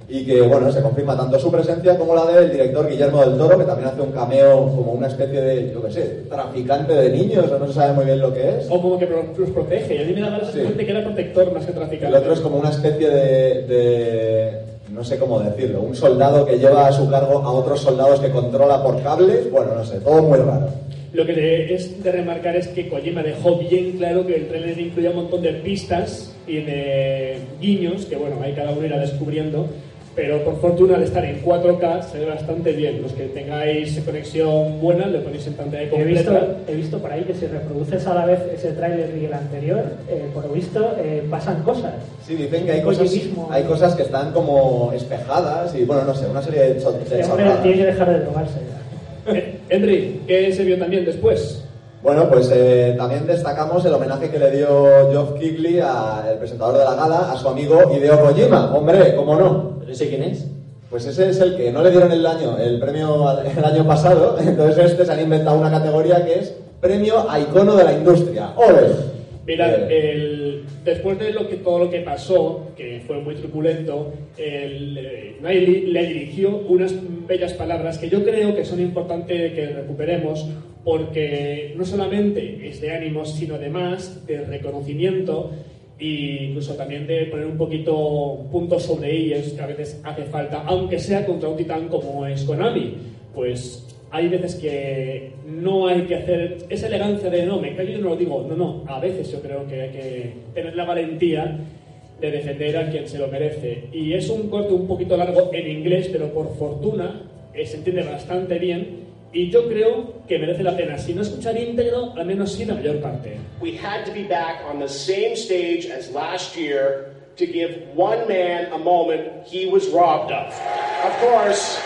y que, bueno, se confirma tanto su presencia como la del director Guillermo del Toro, que también hace un cameo como una especie de, yo qué sé, traficante de niños, o no se sabe muy bien lo que es. O como que los protege. Y a mí me da la sensación de que era protector más que El traficante. otro es como una especie de, de- no sé cómo decirlo, un soldado que lleva a su cargo a otros soldados que controla por cables, bueno, no sé, todo muy raro. Lo que es de remarcar es que Kojima dejó bien claro que el trailer incluía un montón de pistas y de guiños, que bueno, ahí cada uno irá descubriendo, pero por fortuna al estar en 4K se ve bastante bien. Los que tengáis conexión buena, lo ponéis en pantalla He visto, completa. he visto por ahí que si reproduces a la vez ese tráiler y el anterior, eh, por lo visto eh, pasan cosas. Sí, dicen que hay cosas, hay cosas que están como espejadas y, bueno, no sé, una serie de, de Este tiene que dejar de drogarse ya. Eh, Henry, ¿qué se vio también después? Bueno, pues eh, también destacamos el homenaje que le dio Geoff Keighley, a- el presentador de la gala, a su amigo Hideo Kojima. Hombre, ¿cómo no? ¿Pero ese quién es? Pues ese es el que no le dieron el año, el premio al- el año pasado, entonces este se han inventado una categoría que es premio a icono de la industria. ¡Ole! Mirad, Eh, el- después de lo que, todo lo que pasó, que fue muy truculento, el, eh, Niley le dirigió unas bellas palabras que yo creo que son importantes que recuperemos porque no solamente es de ánimos, sino además de reconocimiento e incluso también de poner un poquito puntos sobre ellos que a veces hace falta, aunque sea contra un titán como es Konami. Pues hay veces que no hay que hacer esa elegancia de no, me callo y no lo digo. No, no, a veces yo creo que hay que tener la valentía de defender a quien se lo merece. Y es un corte un poquito largo en inglés, pero por fortuna eh, se entiende bastante bien. Y yo creo que merece la pena, si no escuchar íntegro, al menos sí la mayor parte. we had to be back on the same stage as last year to give one man a moment he was robbed of. Of course,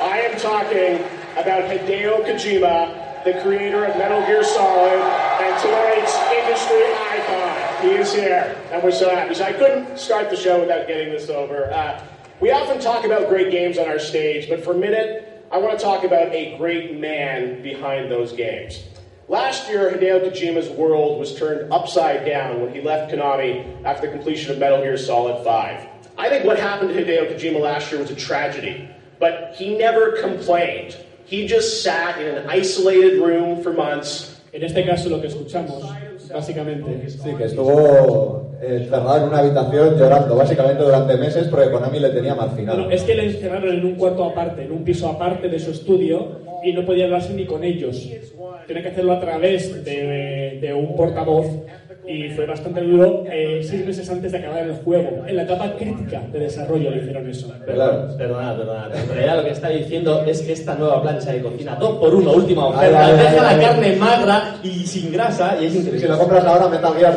I am talking about Hideo Kojima, the creator of Metal Gear Solid, and tonight's industry icon. He is here, and we're so happy. So I couldn't start the show without getting this over. Uh, we often talk about great games on our stage, but for a minute, I want to talk about a great man behind those games. Last year, Hideo Kojima's world was turned upside down when he left Konami after the completion of Metal Gear Solid 5. I think what happened to Hideo Kojima last year was a tragedy, but he never complained. He just sat in an isolated room for months En este caso lo que escuchamos, básicamente, Sí, que estuvo eh, encerrado en una habitación llorando básicamente durante meses porque Konami le tenía marginado. Bueno, es que le encerraron en un cuarto aparte, en un piso aparte de su estudio y no podía hablarse ni con ellos. Tiene que hacerlo a través de, de un portavoz y fue bastante duro eh, seis meses antes de acabar el juego. En la etapa crítica de desarrollo le hicieron eso. Claro. Perdona, perdona. En realidad lo que está diciendo es que esta nueva plancha de cocina, 2 por 1 última oferta, deja la carne magra y sin grasa y es increíble. si lo compras ahora, Metal Gear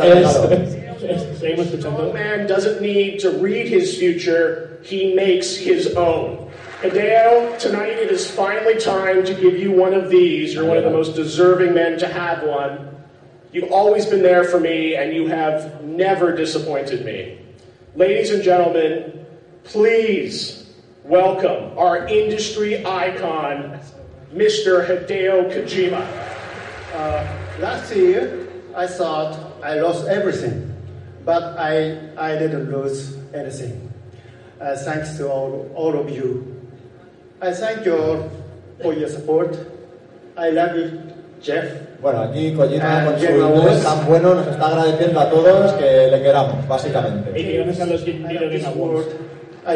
Eso regalo. es. Seguimos man doesn't need to read his future, he makes his own. Hideo, tonight it is finally time to give you one of these. You're one of the most deserving men to have one. You've always been there for me, and you have never disappointed me. Ladies and gentlemen, please welcome our industry icon, Mr. Hideo Kojima. Uh, last year, I thought I lost everything, but I, I didn't lose anything. Uh, thanks to all, all of you. I thank you all for your support. I love you, Jeff. Bueno, aquí Kojima con su inglés tan bueno nos está agradeciendo a todos que le queramos, básicamente. Y que gracias a los I Awards.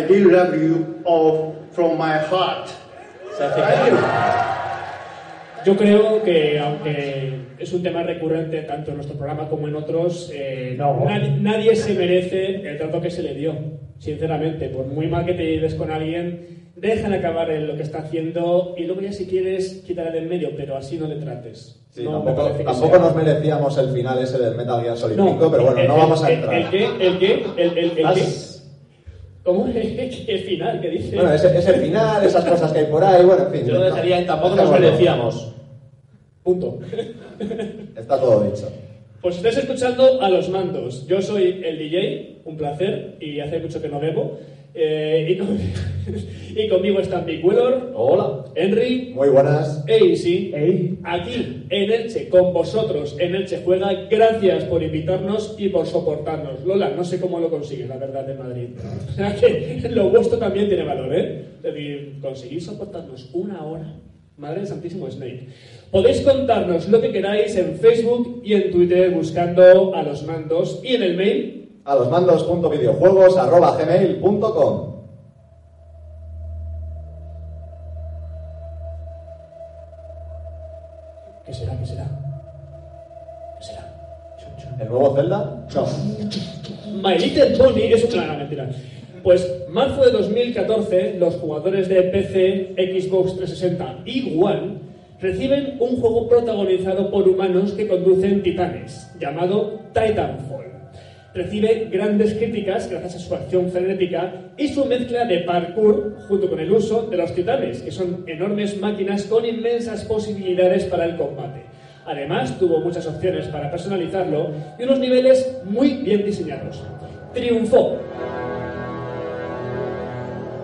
do love you all from my heart. Thank you. Yo creo que, aunque es un tema recurrente tanto en nuestro programa como en otros, eh, No. nadie, nadie se merece el trato que se le dio, sinceramente. Por muy mal que te lleves con alguien, déjale acabar en lo que está haciendo y luego ya si quieres quitarle del medio, pero así no le trates. Sí, No me tampoco que tampoco nos merecíamos el final ese del Metal Gear Solid No, 5, pero bueno, el- no el- vamos a entrar. ¿El qué? ¿El qué? ¿El, el, el qué? ¿Cómo? ¿El final? ¿Qué dice? Bueno, ese, ese final, esas cosas que hay por ahí, bueno, en fin. Yo lo dejaría en tampoco nos merecíamos. Punto. Está todo dicho. Pues estáis escuchando a los mandos. Yo soy el DJ, un placer, y hace mucho que no bebo. Eh, y, con- y conmigo están Big Wheeler, Hola. Henry Muy buenas. e Easy. Ey. Aquí, en Elche, con vosotros, en Elche Juega. Gracias por invitarnos y por soportarnos. Lola, no sé cómo lo consigues, la verdad, en Madrid. O sea que lo vuestro también tiene valor, ¿eh? Es decir, conseguís soportarnos una hora. Madre del Santísimo Snake. Podéis contarnos lo que queráis en Facebook y en Twitter buscando a los mandos y en el mail A los mandos.videojuegos.gmail.com ¿Qué será? ¿Qué será? ¿El nuevo Zelda? No. My Little Pony es una no, mentira. Pues marzo de 2014, los jugadores de PC, Xbox 360 y One reciben un juego protagonizado por humanos que conducen titanes, llamado Titanfall. Recibe grandes críticas gracias a su acción frenética y su mezcla de parkour junto con el uso de los titanes, que son enormes máquinas con inmensas posibilidades para el combate. Además, tuvo muchas opciones para personalizarlo y unos niveles muy bien diseñados. Triunfó.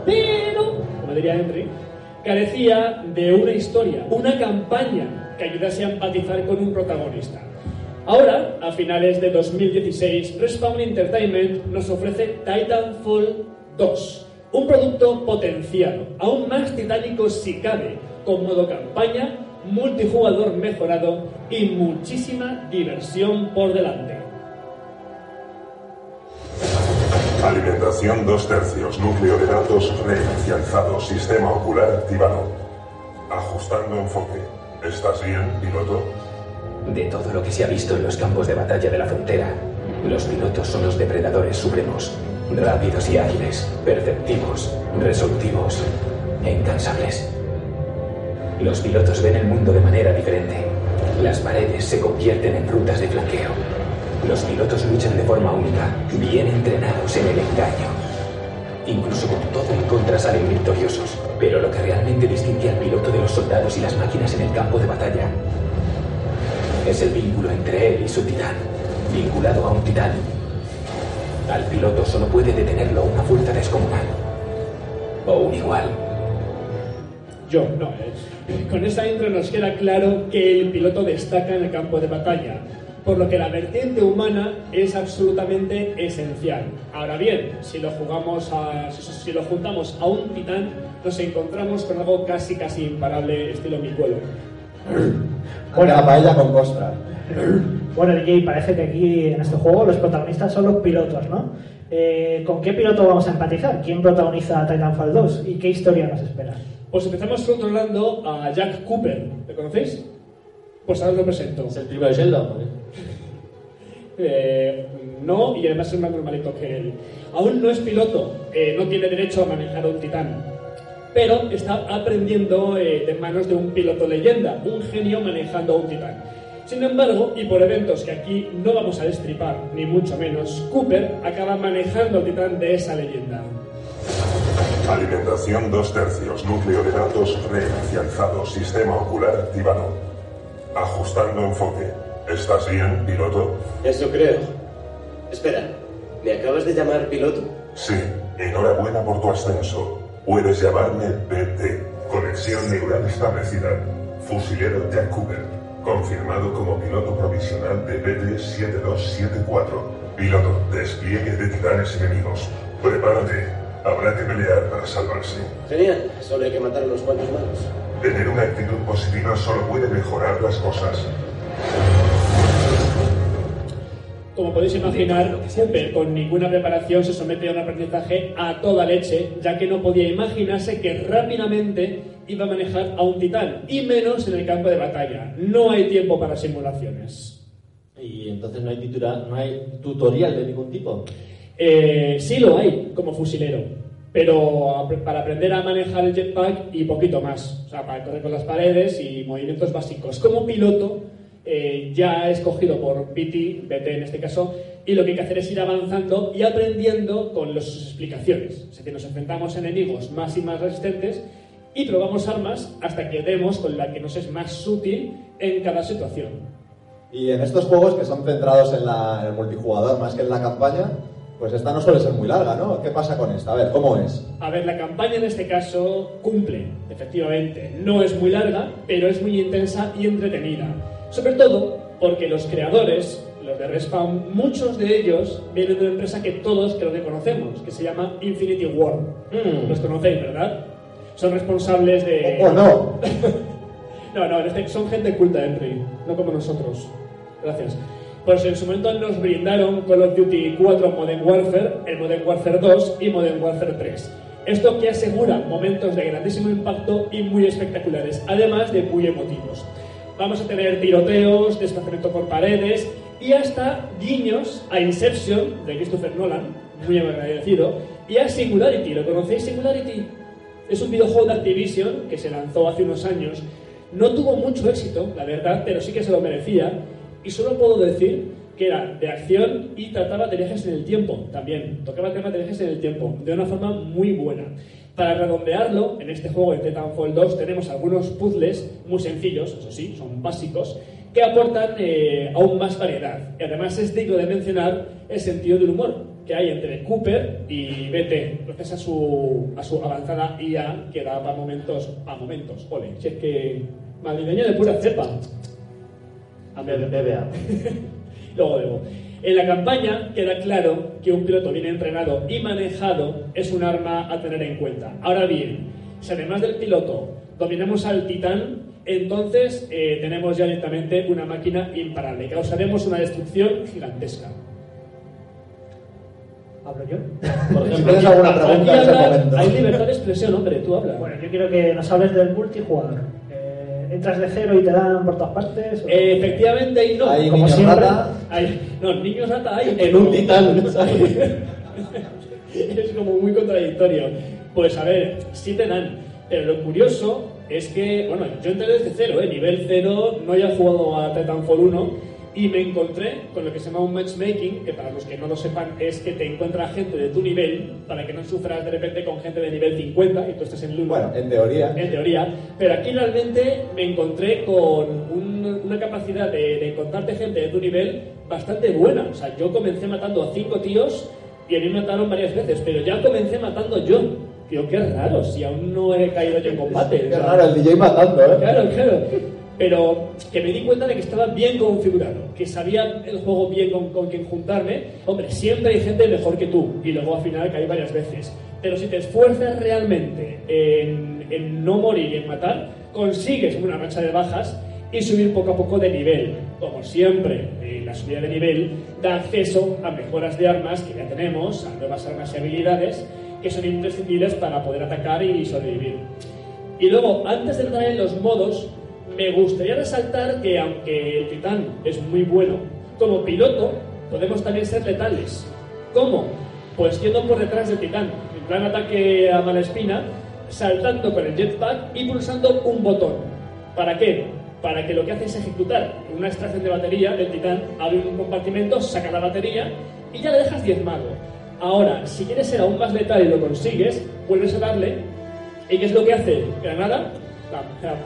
Pero, como diría Henry, carecía de una historia, una campaña que ayudase a empatizar con un protagonista. Ahora, a finales de 2016, Respawn Entertainment nos ofrece Titanfall 2, un producto potenciado, aún más titánico si cabe, con modo campaña, multijugador mejorado y muchísima diversión por delante. Alimentación 2 tercios, núcleo de datos reinicializado, sistema ocular activado. Ajustando enfoque. ¿Estás bien, piloto? De todo lo que se ha visto en los campos de batalla de la frontera, los pilotos son los depredadores supremos, rápidos y ágiles, perceptivos, resolutivos e incansables. Los pilotos ven el mundo de manera diferente. Las paredes se convierten en rutas de flanqueo. Los pilotos luchan de forma única, bien entrenados en el engaño. Incluso con todo en contra salen victoriosos. Pero lo que realmente distingue al piloto de los soldados y las máquinas en el campo de batalla es el vínculo entre él y su titán, vinculado a un titán. Al piloto solo puede detenerlo una fuerza descomunal. O un igual. Yo, no. eh. Con esta intro nos queda claro que el piloto destaca en el campo de batalla, por lo que la vertiente humana es absolutamente esencial. Ahora bien, si lo jugamos a, si, lo juntamos a un titán, nos encontramos con algo casi casi imparable, estilo mi cuelo. Bueno. la paella con costra. Bueno, DJ, parece que aquí en este juego los protagonistas son los pilotos, ¿no? Eh, ¿Con qué piloto vamos a empatizar? ¿Quién protagoniza Titanfall 2? ¿Y qué historia nos espera? Pues empezamos controlando a Jack Cooper. ¿Le conocéis? Pues ahora os lo presento. ¿Es el primo de Sheldon? Eh, no, y además es más normalito que él. Aún no es piloto, eh, no tiene derecho a manejar a un titán, pero está aprendiendo eh, de manos de un piloto leyenda, un genio manejando a un titán. Sin embargo, y por eventos que aquí no vamos a destripar, ni mucho menos, Cooper acaba manejando al titán de esa leyenda. Alimentación 2 tercios, núcleo de datos reinicializado, sistema ocular activado. Ajustando enfoque. ¿Estás bien, piloto? Eso creo. Espera, ¿me acabas de llamar piloto? Sí, enhorabuena por tu ascenso. Puedes llamarme BT. Conexión neural establecida. Fusilero Jack Cooper. Confirmado como piloto provisional de BT-7274. Piloto, despliegue de titanes enemigos. Prepárate. Habrá que pelear para salvarse. Genial, solo hay que matar a unos cuantos malos. Tener una actitud positiva solo puede mejorar las cosas. Como podéis imaginar, Cooper con ninguna preparación se somete a un aprendizaje a toda leche, ya que no podía imaginarse que rápidamente iba a manejar a un titán, y menos en el campo de batalla. No hay tiempo para simulaciones. Y entonces no hay, no hay tutorial de ningún tipo. Eh, sí lo hay como fusilero, pero para aprender a manejar el jetpack y poquito más. O sea, para correr con las paredes y movimientos básicos. Como piloto, eh, ya escogido por BT, BT en este caso, y lo que hay que hacer es ir avanzando y aprendiendo con las explicaciones. Es decir, nos enfrentamos a enemigos más y más resistentes y probamos armas hasta que demos con la que nos es más útil en cada situación. Y en estos juegos que son centrados en, la- en el multijugador más que en la campaña, Pues esta no suele ser muy larga, ¿no? ¿Qué pasa con esta? A ver, ¿cómo es? A ver, la campaña en este caso cumple, efectivamente. No es muy larga, pero es muy intensa y entretenida. Sobre todo porque los creadores, los de Respawn, muchos de ellos vienen de una empresa que todos creo que conocemos, que se llama Infinity War. Mm. Los conocéis, ¿verdad? Son responsables de... ¿O no? No, no, este- son gente culta, Henry, no como nosotros. Gracias. Pues en su momento nos brindaron Call of Duty 4 Modern Warfare, el Modern Warfare 2 y Modern Warfare 3. Esto que asegura momentos de grandísimo impacto y muy espectaculares, además de muy emotivos. Vamos a tener tiroteos, desplazamiento por paredes y hasta guiños a Inception de Christopher Nolan, muy agradecido, y a Singularity. ¿Lo conocéis Singularity? Es un videojuego de Activision que se lanzó hace unos años. No tuvo mucho éxito, la verdad, pero sí que se lo merecía. Y solo puedo decir que era de acción y trataba de viajes en el tiempo también. Tocaba temas de viajes en el tiempo de una forma muy buena. Para redondearlo, en este juego de Titanfall 2 tenemos algunos puzzles muy sencillos, eso sí, son básicos, que aportan eh, aún más variedad. Y además es digno de mencionar el sentido del humor que hay entre Cooper y BT, gracias a su, a su avanzada IA que da para momentos, a momentos, ole, si es que madrileño de pura cepa. A ver, BBA. Luego debo. En la campaña queda claro que un piloto bien entrenado y manejado es un arma a tener en cuenta. Ahora bien, si además del piloto dominamos al titán, entonces eh, tenemos ya directamente una máquina imparable. Causaremos una destrucción gigantesca. ¿Hablo yo? Por Si ejemplo, tienes alguna pregunta Aquí en ese habla- momento. hay libertad de expresión, hombre, tú hablas. Bueno, yo quiero que nos hables del multijugador. ¿Entras de cero y te dan por todas partes? o- Eh, efectivamente, ahí no. Hay como niños siempre. rata. Hay- no, niños rata hay. en un titán, es como muy contradictorio. Pues a ver, sí te dan. Pero lo curioso es que, bueno, yo entré desde cero, ¿eh? nivel cero, no haya jugado a Titanfall 1 y me encontré con lo que se llama un matchmaking, que para los que no lo sepan es que te encuentra gente de tu nivel para que no sufras de repente con gente de nivel 50 y tú estés en el 1. Bueno, en teoría. En teoría, pero aquí realmente me encontré con un- una capacidad de, de encontrarte gente de tu nivel bastante buena. O sea, yo comencé matando a cinco tíos y a mí me mataron varias veces, pero ya comencé matando yo. Digo, qué raro, si aún no he caído yo en combate. Qué O sea, raro, el DJ matando, ¿eh? Claro, claro. Pero que me di cuenta de que estaba bien configurado, que sabía el juego bien con, con quién juntarme. Hombre, siempre hay gente mejor que tú, y luego al final caí varias veces. Pero si te esfuerzas realmente en, en no morir y en matar, consigues una racha de bajas y subir poco a poco de nivel. Como siempre, eh, la subida de nivel da acceso a mejoras de armas que ya tenemos, a nuevas armas y habilidades que son imprescindibles para poder atacar y sobrevivir. Y luego, antes de entrar en los modos, me gustaría resaltar que aunque el titán es muy bueno, como piloto podemos también ser letales. ¿Cómo? Pues yendo por detrás del titán, en plan ataque a mala espina, saltando con el jetpack y pulsando un botón. ¿Para qué? Para que lo que hace es ejecutar una extracción de batería del titán, abre un compartimento, saca la batería y ya le dejas diezmado. Ahora, si quieres ser aún más letal y lo consigues, vuelves a darle ¿Y qué es lo que hace? Granada,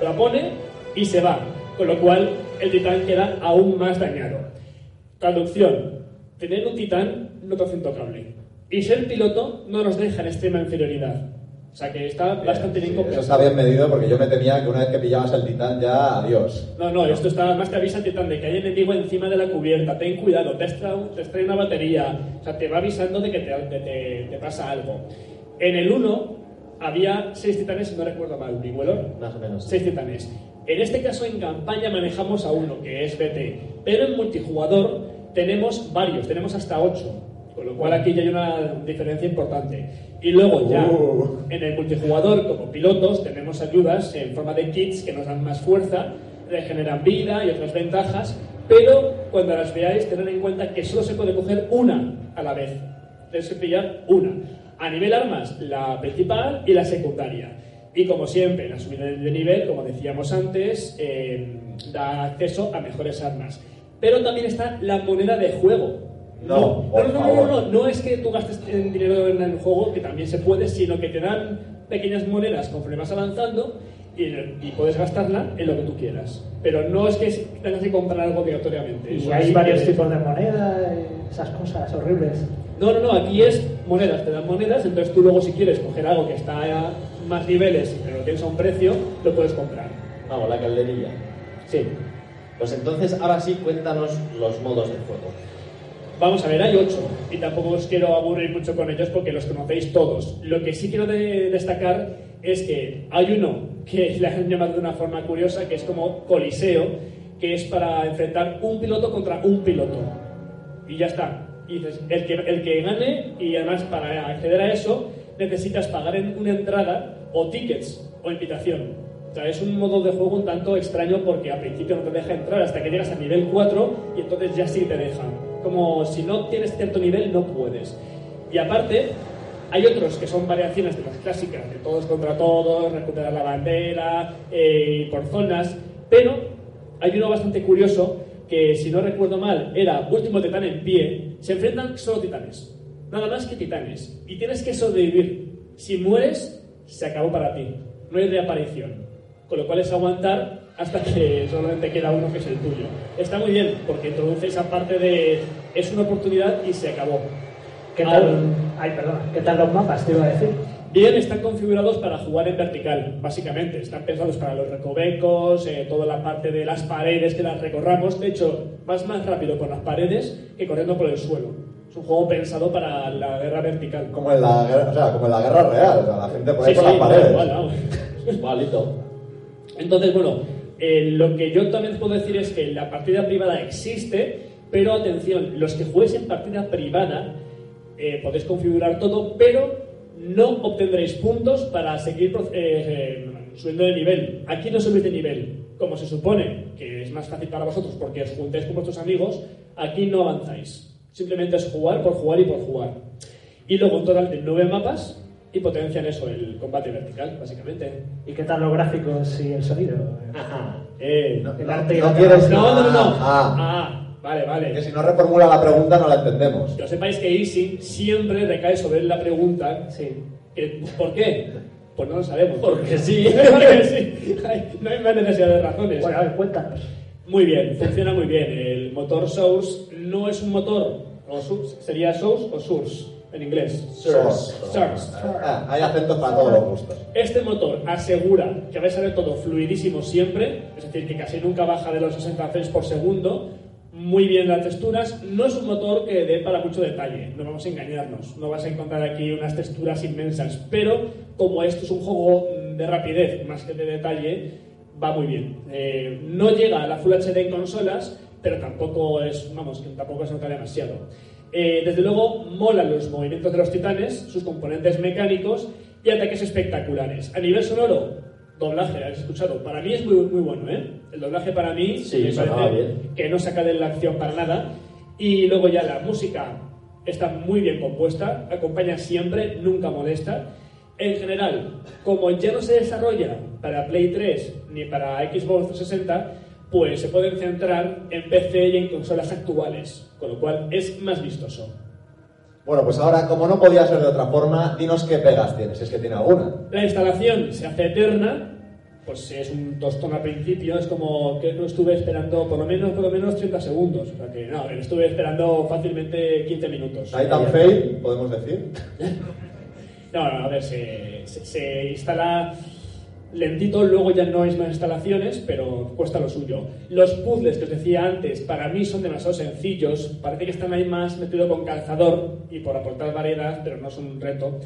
la, pone y se va. Con lo cual, el titán queda aún más dañado. Traducción. Tener un titán no te hace intocable. Y ser piloto no nos deja en extrema inferioridad. O sea que está bastante bien Sí, eso está bien medido porque yo me temía que una vez que pillabas el titán ya, adiós. No, no, esto está, además te avisa el titán de que hay enemigo encima de la cubierta, ten cuidado, te extrae, te extrae una batería, o sea, te va avisando de que te, de- te- te pasa algo. En el 1 había seis titanes, si no recuerdo mal, Biguelor, Más o menos. seis titanes. En este caso, en campaña manejamos a uno, que es BT, pero en multijugador tenemos varios, tenemos hasta ocho, con lo cual aquí ya hay una diferencia importante. Y luego ya, Uh. en el multijugador, como pilotos, tenemos ayudas en forma de kits que nos dan más fuerza, regeneran vida y otras ventajas, pero cuando las veáis, tened en cuenta que solo se puede coger una a la vez. Tienes que pillar una. A nivel armas, la principal y la secundaria. Y como siempre, la subida de nivel, como decíamos antes, eh, da acceso a mejores armas. Pero también está la moneda de juego. No, no, por no, no, favor. no, no, no es que tú gastes en dinero en el juego, que también se puede, sino que te dan pequeñas monedas conforme vas avanzando y, y puedes gastarla en lo que tú quieras. Pero no es que tengas que comprar algo obligatoriamente. Y Eso hay varios que- tipos de moneda, esas cosas horribles. No, no, no, aquí es monedas, te dan monedas, entonces tú luego si quieres coger algo que está más niveles, pero lo tienes a un precio, lo puedes comprar. Vamos, la calderilla. Sí. Pues entonces, ahora sí, cuéntanos los modos de juego. Vamos a ver, hay ocho, y tampoco os quiero aburrir mucho con ellos porque los conocéis todos. Lo que sí quiero de- destacar es que hay uno que le han llamado de una forma curiosa, que es como Coliseo, que es para enfrentar un piloto contra un piloto. Y ya está. Y dices, el que, el que gane, y además para acceder a eso, necesitas pagar en una entrada o tickets o invitación. O sea, es un modo de juego un tanto extraño porque al principio no te deja entrar hasta que llegas a nivel 4 y entonces ya sí te dejan. Como si no tienes cierto nivel, no puedes. Y aparte, hay otros que son variaciones de las clásicas, de todos contra todos, recuperar la bandera, eh, por zonas, pero hay uno bastante curioso que, si no recuerdo mal, era Último Titán en pie. Se enfrentan solo titanes, nada más que titanes, y tienes que sobrevivir. Si mueres, se acabó para ti, no hay reaparición. Con lo cual es aguantar hasta que solamente queda uno que es el tuyo. Está muy bien, porque introduce esa parte de es una oportunidad y se acabó. ¿Qué Ahora- tal, ay, perdón, ¿qué tal los mapas, te iba a decir? Bien, están configurados para jugar en vertical, básicamente. Están pensados para los recovecos, eh, toda la parte de las paredes que las recorramos. De hecho, vas más rápido por las paredes que corriendo por el suelo. Es un juego pensado para la guerra vertical. Como en la guerra, o sea, como en la guerra real, o sea, la gente por ahí Sí, por sí, las paredes. igual, vamos. Igualito. Entonces, bueno, eh, lo que yo también puedo decir es que la partida privada existe, pero atención, los que juguéis en partida privada eh, podéis configurar todo, pero no obtendréis puntos para seguir eh, eh, subiendo de nivel. Aquí no subís de nivel. Como se supone que es más fácil para vosotros porque os juntáis con vuestros amigos, aquí no avanzáis. Simplemente es jugar por jugar y por jugar. Y luego un total de nueve mapas y potencian eso, el combate vertical, básicamente. ¿Y qué tal los gráficos y el sonido? Eh, El arte y no la quieres- no, no, no, no. Ah, Ah, vale, vale. Que si no reformula la pregunta no la entendemos. Que sepáis que Easy siempre recae sobre la pregunta. Sí. que- ¿Por qué? Pues no lo sabemos. Porque sí. Porque sí. No hay más necesidad de razones. Bueno, a ver, cuéntanos. Muy bien, funciona muy bien. El motor Source no es un motor, o Source, sería Source o Source en inglés. Source. Source. Ah, hay acentos para todos los gustos. Este motor asegura que vais a ver todo fluidísimo siempre, es decir, que casi nunca baja de los 60 frames por segundo, muy bien las texturas. No es un motor que dé para mucho detalle, no vamos a engañarnos. No vas a encontrar aquí unas texturas inmensas, pero como esto es un juego de rapidez más que de detalle, va muy bien. Eh, no llega a la Full HD en consolas, pero tampoco es, vamos, que tampoco se nota demasiado. Eh, desde luego, molan los movimientos de los titanes, sus componentes mecánicos y ataques espectaculares. A nivel sonoro, doblaje, habéis escuchado, para mí es muy, muy bueno, ¿eh? El doblaje para mí Sí, me parece que no saca de la acción para nada. Y luego ya la música está muy bien compuesta, acompaña siempre, nunca molesta. En general, como ya no se desarrolla para Play 3 ni para Xbox 360, pues se pueden centrar en PC y en consolas actuales, con lo cual es más vistoso. Bueno, pues ahora, como no podía ser de otra forma, dinos qué pegas tienes, si es que tiene alguna. La instalación se hace eterna, pues es un tostón al principio, es como que no estuve esperando por lo menos, por lo menos 30 segundos. O sea que no, estuve esperando fácilmente 15 minutos. Titan Fail, podemos decir. No, no, a ver, se, se- se instala lentito, luego ya no hay más instalaciones, pero cuesta lo suyo. Los puzzles que os decía antes, para mí son demasiado sencillos, parece que están ahí más metido con calzador y por aportar variedad, pero no son un reto.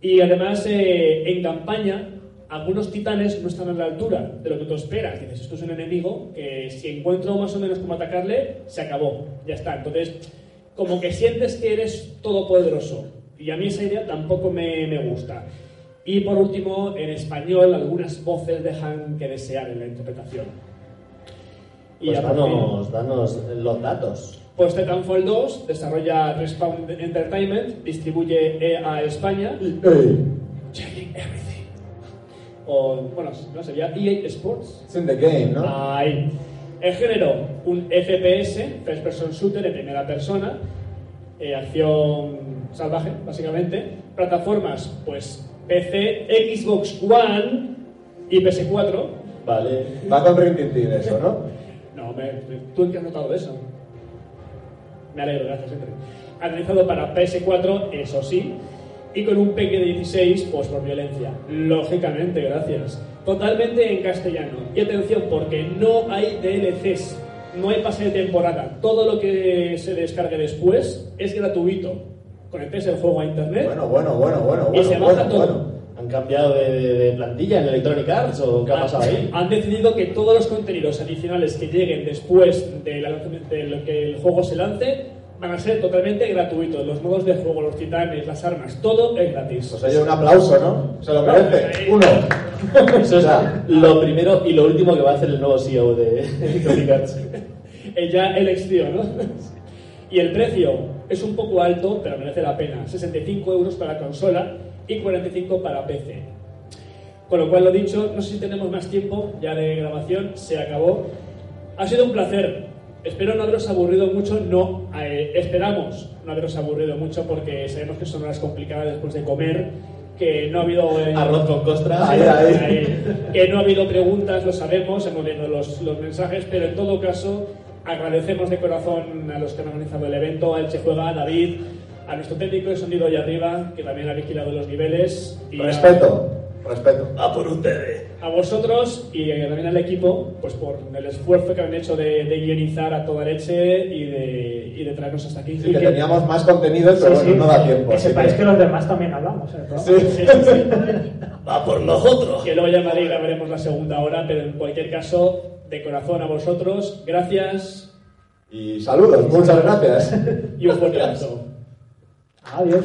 Y además, eh, en campaña, algunos titanes no están a la altura de lo que tú esperas. Dices, esto es un enemigo que si encuentro más o menos cómo atacarle, se acabó, ya está. Entonces, como que sientes que eres todopoderoso. Y a mí esa idea tampoco me, me gusta. Y por último, en español, algunas voces dejan que desear en la interpretación. Y Pues danos, danos los datos. pues Titanfall 2 desarrolla Respawn Entertainment, distribuye EA España. Changing everything. O, bueno, no sería EA Sports. It's in the game, ¿no? Ahí. El género, un FPS, First Person Shooter en primera persona, eh, acción salvaje, básicamente. Plataformas, pues PC, Xbox One y PS4. Vale. Va con Rintintín eso, ¿no? No, me, ¿tú qué has notado eso? Me alegro, gracias, Henry. Analizado para PS4, eso sí, y con un peque de 16, pues por violencia. Lógicamente, gracias. Totalmente en castellano. Y atención, porque no hay DLCs, no hay pase de temporada. Todo lo que se descargue después es gratuito. Conectes el juego a internet Bueno, bueno, bueno, bueno, y se bueno, baja bueno, todo. bueno. ¿Han cambiado de, de- de plantilla en Electronic Arts o qué ha pasado ahí? Han decidido que todos los contenidos adicionales que lleguen después de, la- de lo que el juego se lance van a ser totalmente gratuitos. Los modos de juego, los titanes, las armas, todo es gratis. Pues oye, un aplauso, ¿no? Se lo merece. Uno. Eso es lo primero y lo último que va a hacer el nuevo CEO de Electronic Arts. Ya elección, ¿no? y el precio es un poco alto, pero merece la pena. 65 euros para consola y 45 para PC. Con lo cual, lo dicho, no sé si tenemos más tiempo ya de grabación, se acabó. Ha sido un placer. Espero no haberos aburrido mucho, no, eh, esperamos no haberos aburrido mucho porque sabemos que son horas complicadas después de comer, que no ha habido... eh, Arroz con costra. Ahí, ahí. Ahí. que no ha habido preguntas, lo sabemos, hemos leído los, los mensajes, pero en todo caso agradecemos de corazón a los que han organizado el evento, a Elche Juega, a David, a nuestro técnico de sonido allá arriba, que también ha vigilado los niveles. Y a- Respeto, respeto. A por ustedes. A vosotros y también al equipo, pues por el esfuerzo que han hecho de, de guionizar a toda leche y de, y de traernos hasta aquí. Sí, Y que que- teníamos más contenido, pero Sí, bueno, sí. no da tiempo. Que sepáis que- que los demás también hablamos. ¿eh? Sí. Sí, sí, sí. Va por nosotros. Que luego ya en Madrid grabaremos la segunda hora, pero en cualquier caso, de corazón a vosotros, gracias Y saludos, muchas gracias. y un fuerte abrazo. Adiós.